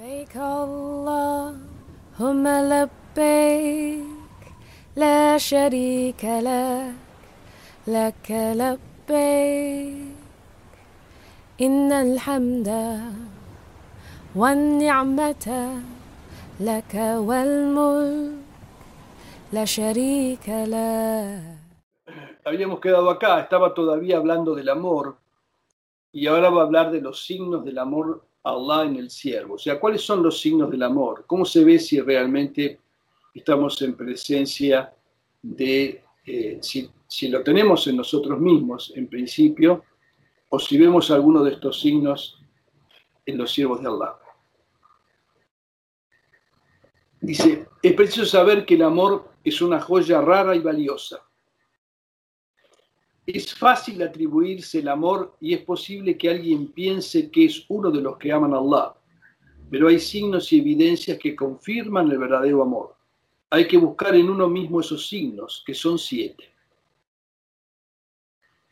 لبيك اللهم لبيك لا شريك لك لك لبيك إن الحمد والنعمة لك والملك لا شريك لك Habíamos quedado acá, estaba todavía hablando del amor y ahora va a hablar de los signos del amor a Allah en el siervo. O sea, ¿cuáles son los signos del amor? ¿Cómo se ve si realmente estamos en presencia de, eh, si, si lo tenemos en nosotros mismos en principio, o si vemos alguno de estos signos en los siervos de Allah? Dice, es preciso saber que el amor es una joya rara y valiosa. Es fácil atribuirse el amor y es posible que alguien piense que es uno de los que aman a Allah, pero hay signos y evidencias que confirman el verdadero amor. Hay que buscar en uno mismo esos signos, que son siete.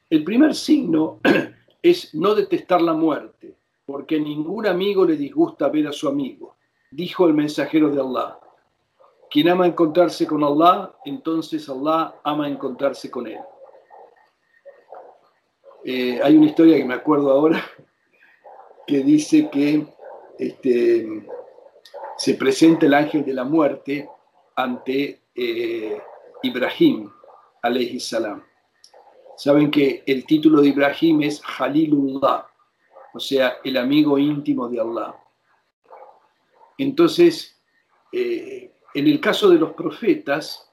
El primer signo es no detestar la muerte, porque ningún amigo le disgusta ver a su amigo, dijo el mensajero de Allah. Quien ama encontrarse con Allah, entonces Allah ama encontrarse con él. Eh, hay una historia que me acuerdo ahora que dice que este, se presenta el ángel de la muerte ante eh, Ibrahim, alayhi salam. Saben que el título de Ibrahim es Halilullah, o sea, el amigo íntimo de Allah. Entonces, eh, en el caso de los profetas,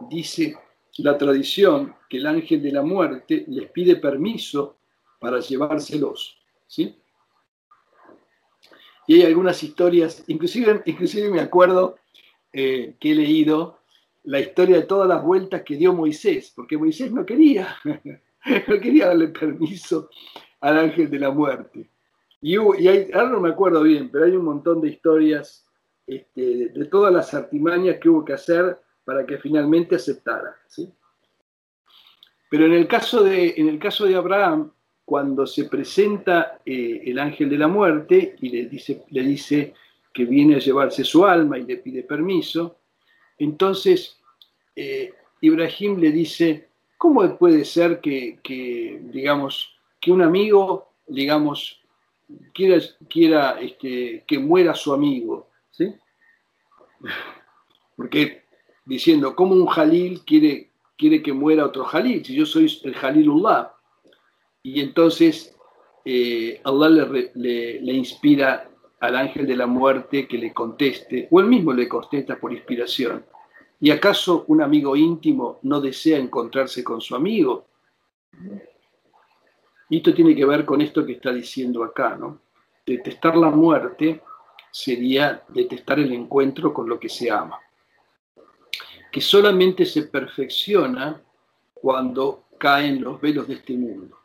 dice la tradición que el ángel de la muerte les pide permiso para llevárselos. ¿sí? Y hay algunas historias, inclusive, inclusive me acuerdo eh, que he leído la historia de todas las vueltas que dio Moisés, porque Moisés no quería, no quería darle permiso al ángel de la muerte. Y, hay, ahora no me acuerdo bien, pero hay un montón de historias este, de todas las artimañas que hubo que hacer para que finalmente aceptara. ¿sí? Pero en el, caso de, en el caso de Abraham, cuando se presenta eh, el ángel de la muerte y le dice, le dice que viene a llevarse su alma y le pide permiso, entonces eh, Ibrahim le dice, ¿cómo puede ser que, digamos, que un amigo, digamos, quiera, quiera este, que muera su amigo? ¿sí? Porque diciendo, ¿cómo un Jalil quiere, quiere que muera otro Jalil? Si yo soy el Jalilullah. Y entonces eh, Allah le, le, inspira al ángel de la muerte que le conteste, o él mismo le contesta por inspiración. ¿Y acaso un amigo íntimo no desea encontrarse con su amigo? Y esto tiene que ver con esto que está diciendo acá, ¿no? Detestar la muerte sería detestar el encuentro con lo que se ama, que solamente se perfecciona cuando caen los velos de este mundo.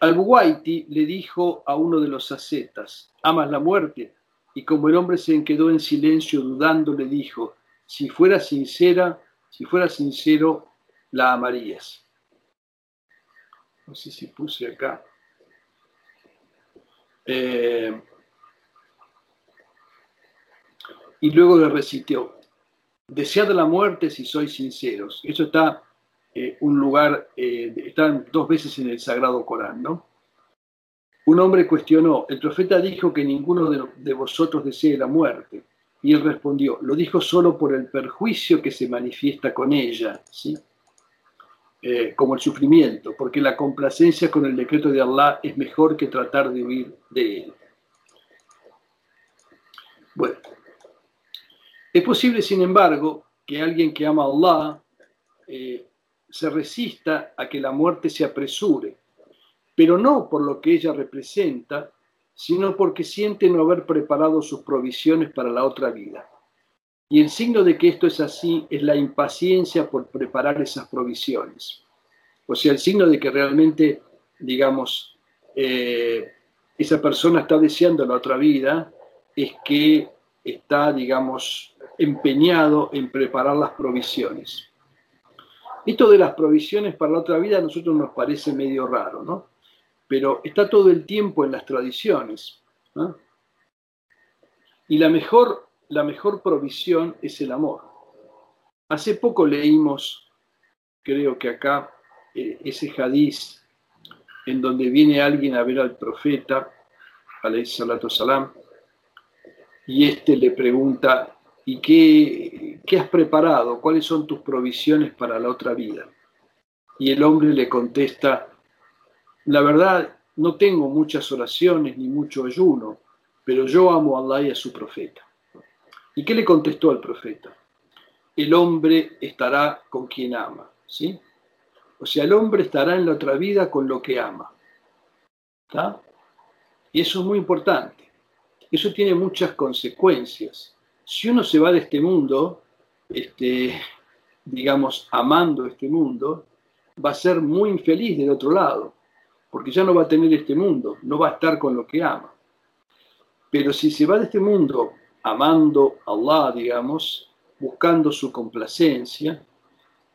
Al-Buwaiti le dijo a uno de los ascetas, ¿amas la muerte? Y como el hombre se quedó en silencio dudando, le dijo, si fuera sincera, si fuera sincero, la amarías. No sé si puse acá. Eh, y luego le recitó, desead la muerte si sois sinceros. Eso está eh, un lugar, eh, están dos veces en el Sagrado Corán, ¿no? Un hombre cuestionó, el profeta dijo que ninguno de, vosotros desee la muerte. Y él respondió, lo dijo solo por el perjuicio que se manifiesta con ella, ¿sí? Eh, como el sufrimiento, porque la complacencia con el decreto de Allah es mejor que tratar de huir de él. Bueno, es posible, sin embargo, que alguien que ama a Allah eh, se resista a que la muerte se apresure, pero no por lo que ella representa, sino porque siente no haber preparado sus provisiones para la otra vida. Y el signo de que esto es así es la impaciencia por preparar esas provisiones. O sea, el signo de que realmente, digamos, eh, esa persona está deseando la otra vida es que está, digamos, empeñado en preparar las provisiones. Esto de las provisiones para la otra vida a nosotros nos parece medio raro, ¿no? Pero está todo el tiempo en las tradiciones. Y la mejor, la mejor provisión es el amor. Hace poco leímos, creo que acá, eh, ese hadiz en donde viene alguien a ver al profeta, alayhi salatu salam, y este le pregunta, ¿y qué, qué has preparado? ¿Cuáles son tus provisiones para la otra vida? Y el hombre le contesta, la verdad, no tengo muchas oraciones ni mucho ayuno, pero yo amo a Allah y a su profeta. ¿Y qué le contestó al profeta? El hombre estará con quien ama, ¿sí? O sea, el hombre estará en la otra vida con lo que ama. ¿Está? Y eso es muy importante. Eso tiene muchas consecuencias. Si uno se va de este mundo, este, digamos, amando este mundo, va a ser muy infeliz del otro lado, porque ya no va a tener este mundo, no va a estar con lo que ama. Pero si se va de este mundo amando a Allah, digamos, buscando su complacencia,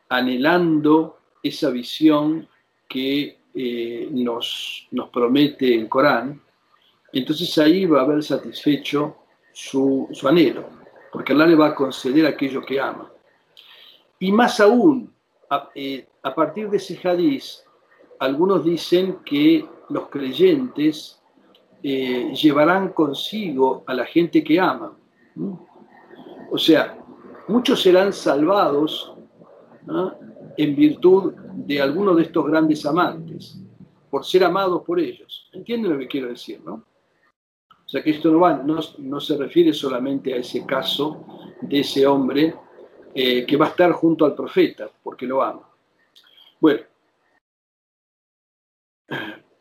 anhelando esa visión que eh, nos, promete el Corán, entonces ahí va a haber satisfecho su anhelo, porque Allah le va a conceder aquello que ama. Y más aún, a, eh, partir de ese hadiz, algunos dicen que los creyentes eh, llevarán consigo a la gente que ama. O sea, muchos serán salvados en virtud de alguno de estos grandes amantes, por ser amados por ellos. ¿Entienden lo que quiero decir, no? O sea que esto no, va, no, no se refiere solamente a ese caso de ese hombre eh, que va a estar junto al profeta, porque lo ama. Bueno,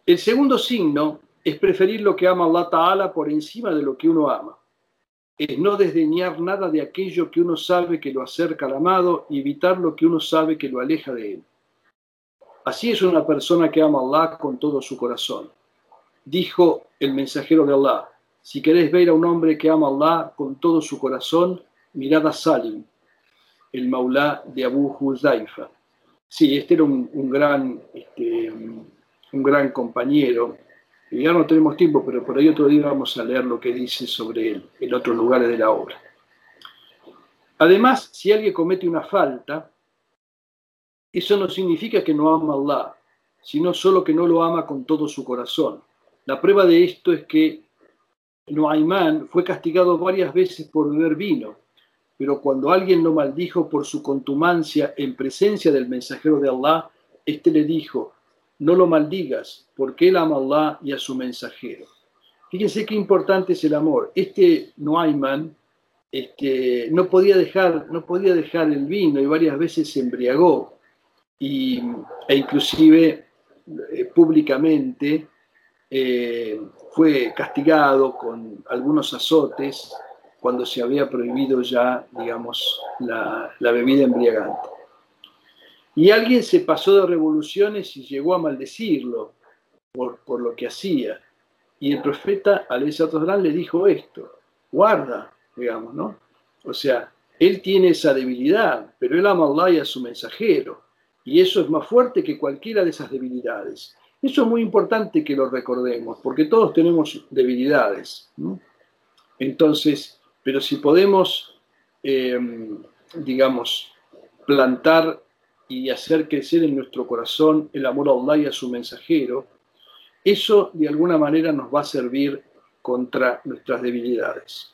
el segundo signo es preferir lo que ama Allah Ta'ala por encima de lo que uno ama. Es no desdeñar nada de aquello que uno sabe que lo acerca al amado y evitar lo que uno sabe que lo aleja de él. Así es una persona que ama a Allah con todo su corazón. Dijo el mensajero de Allah, si queréis ver a un hombre que ama a Allah con todo su corazón, mirad a Salim, el maulá de Abu Huzaifa. Sí, este era un, gran, este, un gran compañero. Y ya no tenemos tiempo, pero por ahí otro día vamos a leer lo que dice sobre él en otros lugares de la obra. Además, si alguien comete una falta, eso no significa que no ama a Allah, sino solo que no lo ama con todo su corazón. La prueba de esto es que Noaimán fue castigado varias veces por beber vino, pero cuando alguien lo maldijo por su contumacia en presencia del mensajero de Allah, éste le dijo, no lo maldigas, porque él ama a Allah y a su mensajero. Fíjense qué importante es el amor. Este Noaiman este, no, podía dejar, no podía dejar el vino y varias veces se embriagó e inclusive eh, públicamente eh, fue castigado con algunos azotes cuando se había prohibido ya, digamos, la, bebida embriagante. Y alguien se pasó de revoluciones y llegó a maldecirlo por, por lo que hacía. Y el profeta Alessandro le dijo esto, guarda, digamos, ¿no? O sea, él tiene esa debilidad, pero él ama a Allah y a su mensajero. Y eso es más fuerte que cualquiera de esas debilidades. Eso es muy importante que lo recordemos, porque todos tenemos debilidades. Entonces, pero si podemos, eh, digamos, plantar y hacer crecer en nuestro corazón el amor a Allah y a su mensajero, eso de alguna manera nos va a servir contra nuestras debilidades.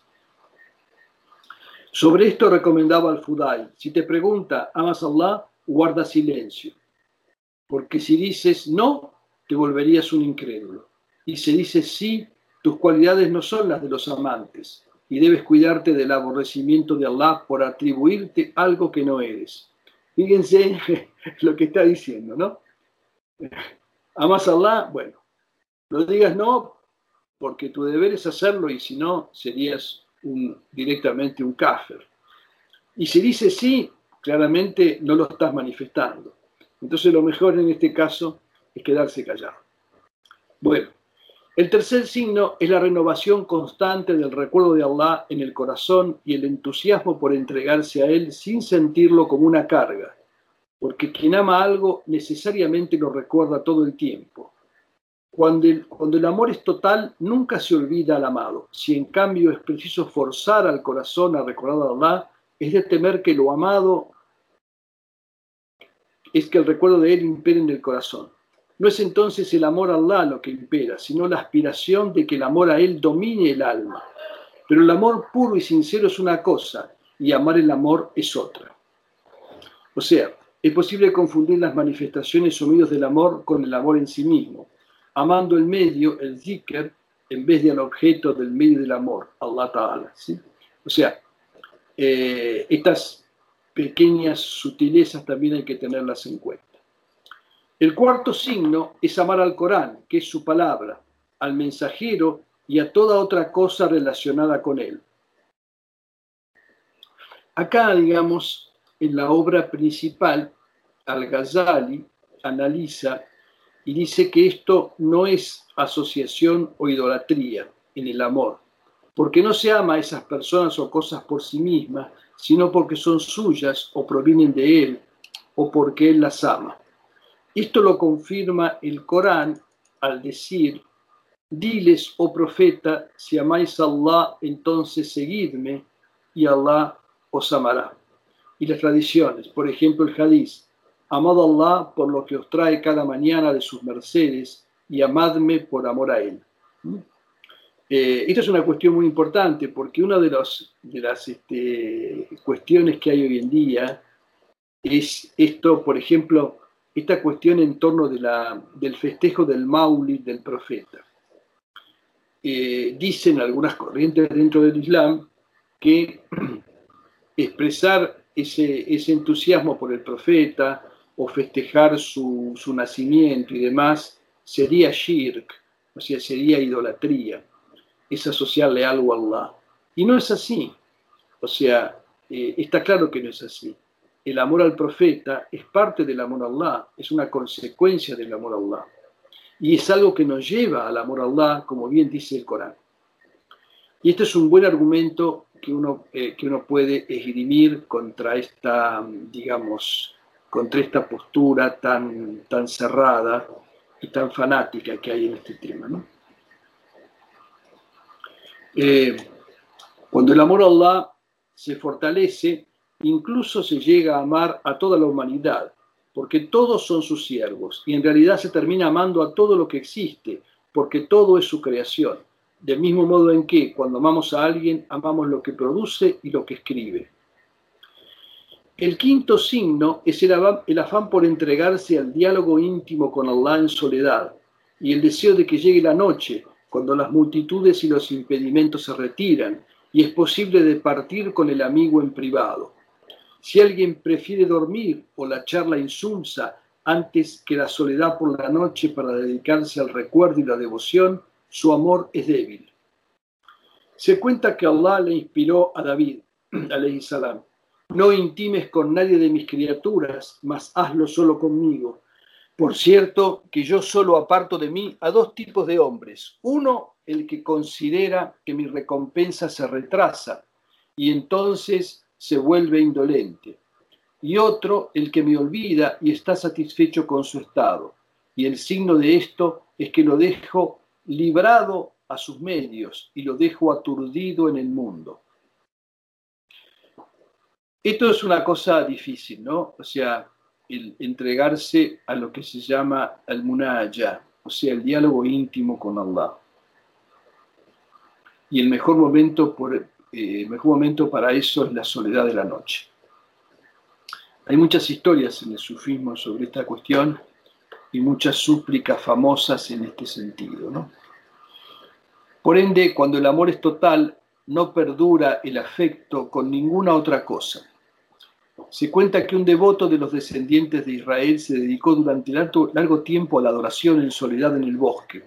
Sobre esto recomendaba al Fudai, si te pregunta, ¿amas a Allah? Guarda silencio, porque si dices no, te volverías un incrédulo. Y si dices sí, tus cualidades no son las de los amantes, y debes cuidarte del aborrecimiento de Allah por atribuirte algo que no eres. Fíjense lo que está diciendo, ¿no? Amas a Allah, bueno, no digas no, porque tu deber es hacerlo y si no, serías un, directamente un kafir. Y si dices sí, claramente no lo estás manifestando. Entonces lo mejor en este caso es quedarse callado. Bueno, el tercer signo es la renovación constante del recuerdo de Allah en el corazón y el entusiasmo por entregarse a Él sin sentirlo como una carga, porque quien ama algo necesariamente lo recuerda todo el tiempo. Cuando el, cuando el amor es total, nunca se olvida al amado. Si en cambio es preciso forzar al corazón a recordar a Allah, es de temer que lo amado es que el recuerdo de él impere en el corazón. No es entonces el amor a Allah lo que impera, sino la aspiración de que el amor a él domine el alma. Pero el amor puro y sincero es una cosa y amar el amor es otra. O sea, es posible confundir las manifestaciones o del amor con el amor en sí mismo, amando el medio, el zikr, en vez del objeto del medio del amor, Allah Ta'ala. O sea, eh, estas pequeñas sutilezas también hay que tenerlas en cuenta. El cuarto signo es amar al Corán, que es su palabra, al mensajero y a toda otra cosa relacionada con él. Acá, digamos, en la obra principal, Al-Ghazali analiza y dice que esto no es asociación o idolatría en el amor, porque no se ama a esas personas o cosas por sí mismas, sino porque son suyas o provienen de él o porque él las ama. Esto lo confirma el Corán al decir, diles, oh profeta, si amáis a Allah, entonces seguidme y Allah os amará. Y las tradiciones, por ejemplo el hadiz, amad a Allah por lo que os trae cada mañana de sus mercedes y amadme por amor a Él. ¿Mm? Eh, esta es una cuestión muy importante porque una de, los, de las este, cuestiones que hay hoy en día es esto, por ejemplo, esta cuestión en torno de la, del festejo del Maulid del profeta. Eh, dicen algunas corrientes dentro del Islam que expresar ese, ese entusiasmo por el profeta o festejar su, su nacimiento y demás sería shirk, o sea, sería idolatría es asociarle algo a Allah. Y no es así. O sea, eh, está claro que no es así. El amor al profeta es parte del amor a Allah, es una consecuencia del amor a Allah. Y es algo que nos lleva al amor a Allah, como bien dice el Corán. Y este es un buen argumento que uno, eh, que uno puede esgrimir contra esta, digamos, contra esta postura tan, tan cerrada y tan fanática que hay en este tema. Eh, cuando el amor a Allah se fortalece, incluso se llega a amar a toda la humanidad, porque todos son sus siervos, y en realidad se termina amando a todo lo que existe, porque todo es su creación, del mismo modo en que cuando amamos a alguien, amamos lo que produce y lo que escribe. El quinto signo es el, afán por entregarse al diálogo íntimo con Allah en soledad y el deseo de que llegue la noche cuando las multitudes y los impedimentos se retiran y es posible de partir con el amigo en privado. Si alguien prefiere dormir o la charla insulsa antes que la soledad por la noche para dedicarse al recuerdo y la devoción, su amor es débil. Se cuenta que Allah le inspiró a David, salam, no intimes con nadie de mis criaturas, mas hazlo solo conmigo por cierto, que yo solo aparto de mí a dos tipos de hombres. Uno, el que considera que mi recompensa se retrasa y entonces se vuelve indolente. Y otro, el que me olvida y está satisfecho con su estado. Y el signo de esto es que lo dejo librado a sus medios y lo dejo aturdido en el mundo. Esto es una cosa difícil, ¿no? O sea, el entregarse a lo que se llama al munaya, o sea, el diálogo íntimo con Allah. Y el mejor momento, por, eh, mejor momento para eso es la soledad de la noche. Hay muchas historias en el sufismo sobre esta cuestión y muchas súplicas famosas en este sentido. ¿no? Por ende, cuando el amor es total, no perdura el afecto con ninguna otra cosa. Se cuenta que un devoto de los descendientes de Israel se dedicó durante largo, tiempo a la adoración en soledad en el bosque.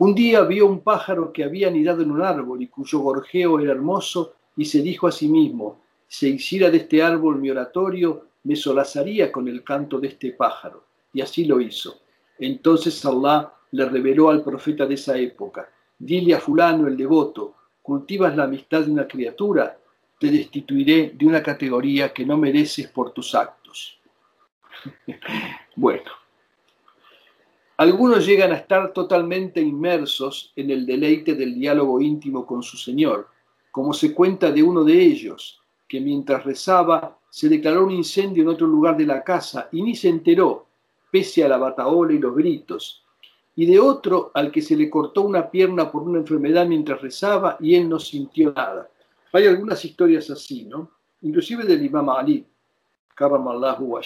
Un día vio un pájaro que había anidado en un árbol y cuyo gorjeo era hermoso y se dijo a sí mismo, si hiciera de este árbol mi oratorio, me solazaría con el canto de este pájaro. Y así lo hizo. Entonces Allah le reveló al profeta de esa época, dile a fulano el devoto, cultivas la amistad de una criatura te destituiré de una categoría que no mereces por tus actos. bueno, Algunos llegan a estar totalmente inmersos en el deleite del diálogo íntimo con su Señor, como se cuenta de uno de ellos, que mientras rezaba se declaró un incendio en otro lugar de la casa y ni se enteró, pese a la bataola y los gritos, y de otro al que se le cortó una pierna por una enfermedad mientras rezaba y él no sintió nada. Hay algunas historias así, ¿no? Inclusive del Imam Ali, Karamallahu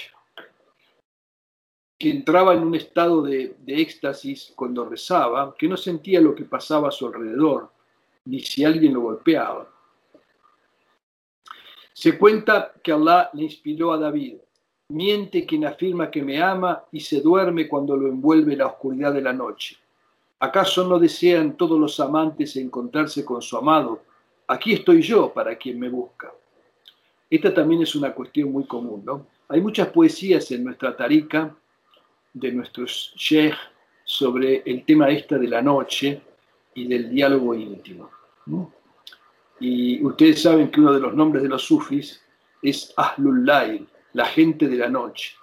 entraba en un estado de, de éxtasis cuando rezaba, que no sentía lo que pasaba a su alrededor, ni si alguien lo golpeaba. Se cuenta que Allah le inspiró a David, miente quien afirma que me ama y se duerme cuando lo envuelve la oscuridad de la noche. ¿Acaso no desean todos los amantes encontrarse con su amado? Aquí estoy yo para quien me busca. Esta también es una cuestión muy común, ¿no? Hay muchas poesías en nuestra tarica de nuestros sheikh sobre el tema esta de la noche y del diálogo íntimo. Y ustedes saben que uno de los nombres de los sufis es Ahlul Layl, la gente de la noche,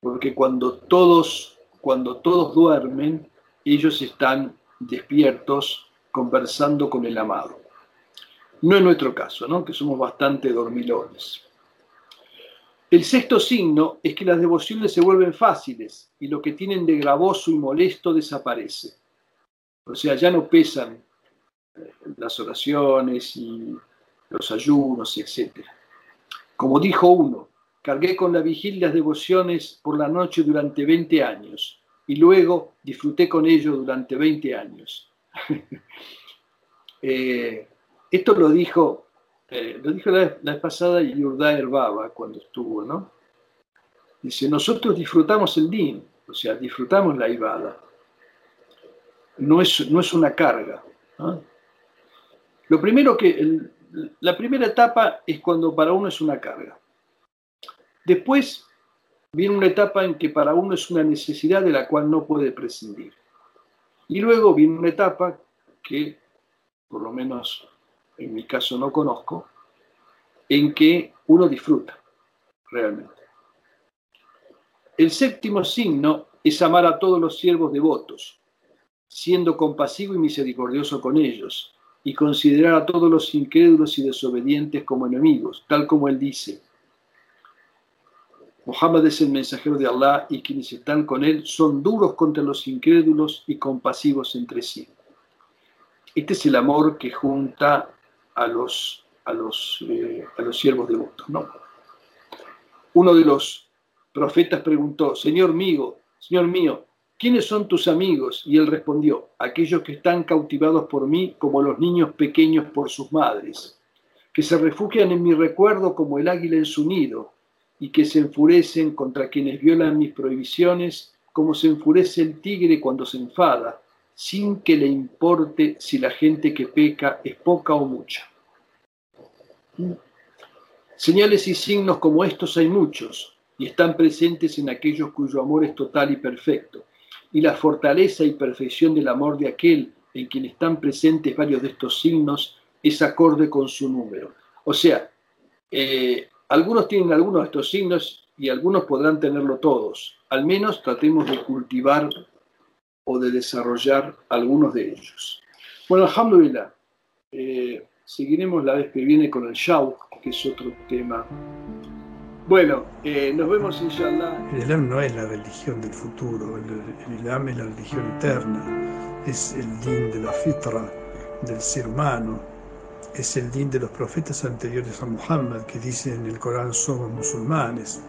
porque cuando todos, cuando todos duermen, ellos están despiertos conversando con el amado. No es nuestro caso, ¿no? que somos bastante dormilones. El sexto signo es que las devociones se vuelven fáciles y lo que tienen de gravoso y molesto desaparece. O sea, ya no pesan eh, las oraciones y los ayunos, etc. Como dijo uno, cargué con la vigilia las devociones por la noche durante 20 años y luego disfruté con ello durante 20 años. eh, esto lo dijo, eh, lo dijo la, vez pasada Yurda Baba cuando estuvo, ¿no? Dice, nosotros disfrutamos el din, o sea, disfrutamos la ibada. No es, no es una carga. Lo primero que, la primera etapa es cuando para uno es una carga. Después viene una etapa en que para uno es una necesidad de la cual no puede prescindir. Y luego viene una etapa que, por lo menos en mi caso no conozco, en que uno disfruta realmente. El séptimo signo es amar a todos los siervos devotos, siendo compasivo y misericordioso con ellos, y considerar a todos los incrédulos y desobedientes como enemigos, tal como él dice. Muhammad es el mensajero de Allah y quienes están con él son duros contra los incrédulos y compasivos entre sí. Este es el amor que junta a los, a los, eh, a los siervos devotos. ¿no? Uno de los profetas preguntó, Señor mío, Señor mío, ¿quiénes son tus amigos? Y él respondió, aquellos que están cautivados por mí como los niños pequeños por sus madres, que se refugian en mi recuerdo como el águila en su nido, y que se enfurecen contra quienes violan mis prohibiciones, como se enfurece el tigre cuando se enfada, sin que le importe si la gente que peca es poca o mucha. Señales y signos como estos hay muchos y están presentes en aquellos cuyo amor es total y perfecto. Y la fortaleza y perfección del amor de aquel en quien están presentes varios de estos signos es acorde con su número. O sea, eh, algunos tienen algunos de estos signos y algunos podrán tenerlo todos. Al menos tratemos de cultivar o de desarrollar algunos de ellos. Bueno, alhamdulillah, eh, seguiremos la vez que viene con el Shauk, que es otro tema. Bueno, eh, nos vemos inshallah. El Islam no es la religión del futuro, el, Islam es la religión eterna, es el din de la fitra del ser humano, es el din de los profetas anteriores a Muhammad que dicen en el Corán somos musulmanes.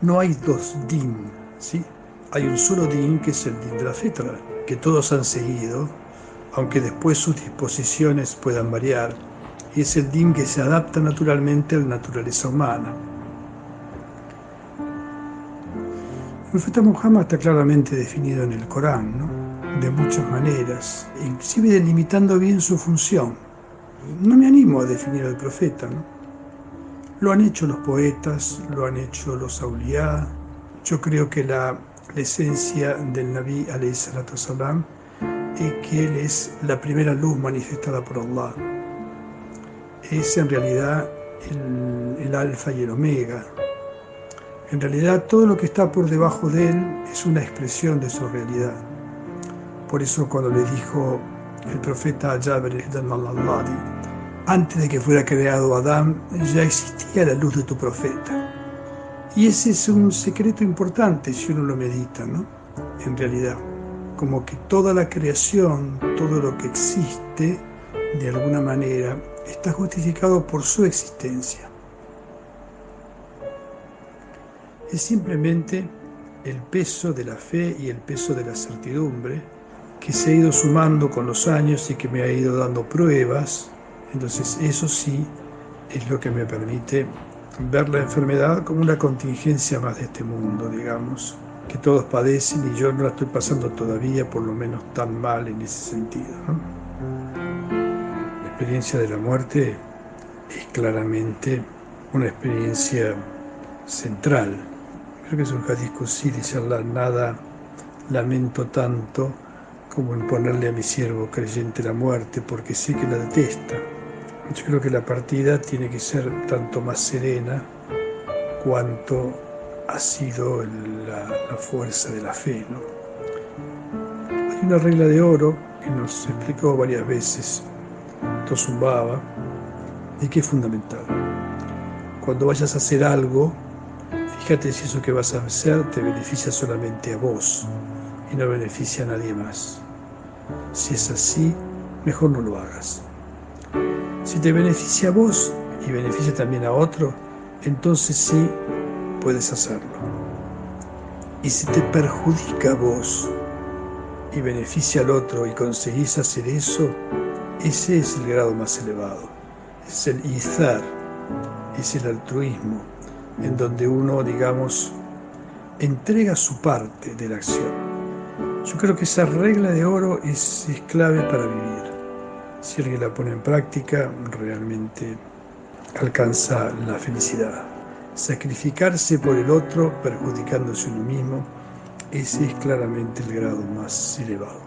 No hay dos din, ¿sí? Hay un solo din que es el din de la fitra, que todos han seguido, aunque después sus disposiciones puedan variar, y es el din que se adapta naturalmente a la naturaleza humana. El profeta Muhammad está claramente definido en el Corán, de muchas maneras, inclusive delimitando bien su función. No me animo a definir al profeta, ¿no? Lo han hecho los poetas, lo han hecho los auliá. Yo creo que la la esencia del Nabi salam es que él es la primera luz manifestada por Allah. Es en realidad el, alfa y el omega. En realidad todo lo que está por debajo de él es una expresión de su realidad. Por eso cuando le dijo el profeta Jabir al-Alladi, antes de que fuera creado Adán, ya existía la luz de tu profeta. Y ese es un secreto importante si uno lo medita, ¿no? En realidad, como que toda la creación, todo lo que existe, de alguna manera, está justificado por su existencia. Es simplemente el peso de la fe y el peso de la certidumbre que se ha ido sumando con los años y que me ha ido dando pruebas. Entonces eso sí es lo que me permite ver la enfermedad como una contingencia más de este mundo, digamos, que todos padecen y yo no la estoy pasando todavía por lo menos tan mal en ese sentido. La experiencia de la muerte es claramente una experiencia central. Creo que es un hadith sí, dice nada lamento tanto como imponerle a mi siervo creyente la muerte porque sé que la detesta yo creo que la partida tiene que ser tanto más serena cuanto ha sido la, fuerza de la fe. Hay una regla de oro que nos explicó varias veces Tosumbaba y que es fundamental. Cuando vayas a hacer algo, fíjate si eso que vas a hacer te beneficia solamente a vos y no beneficia a nadie más. Si es así, mejor no lo hagas. Si te beneficia a vos y beneficia también a otro, entonces sí puedes hacerlo. Y si te perjudica a vos y beneficia al otro y conseguís hacer eso, ese es el grado más elevado. Es el izar, es el altruismo, en donde uno, digamos, entrega su parte de la acción. Yo creo que esa regla de oro es, es clave para vivir si alguien la pone en práctica, realmente alcanza la felicidad. Sacrificarse por el otro, perjudicándose uno mismo, ese es claramente el grado más elevado.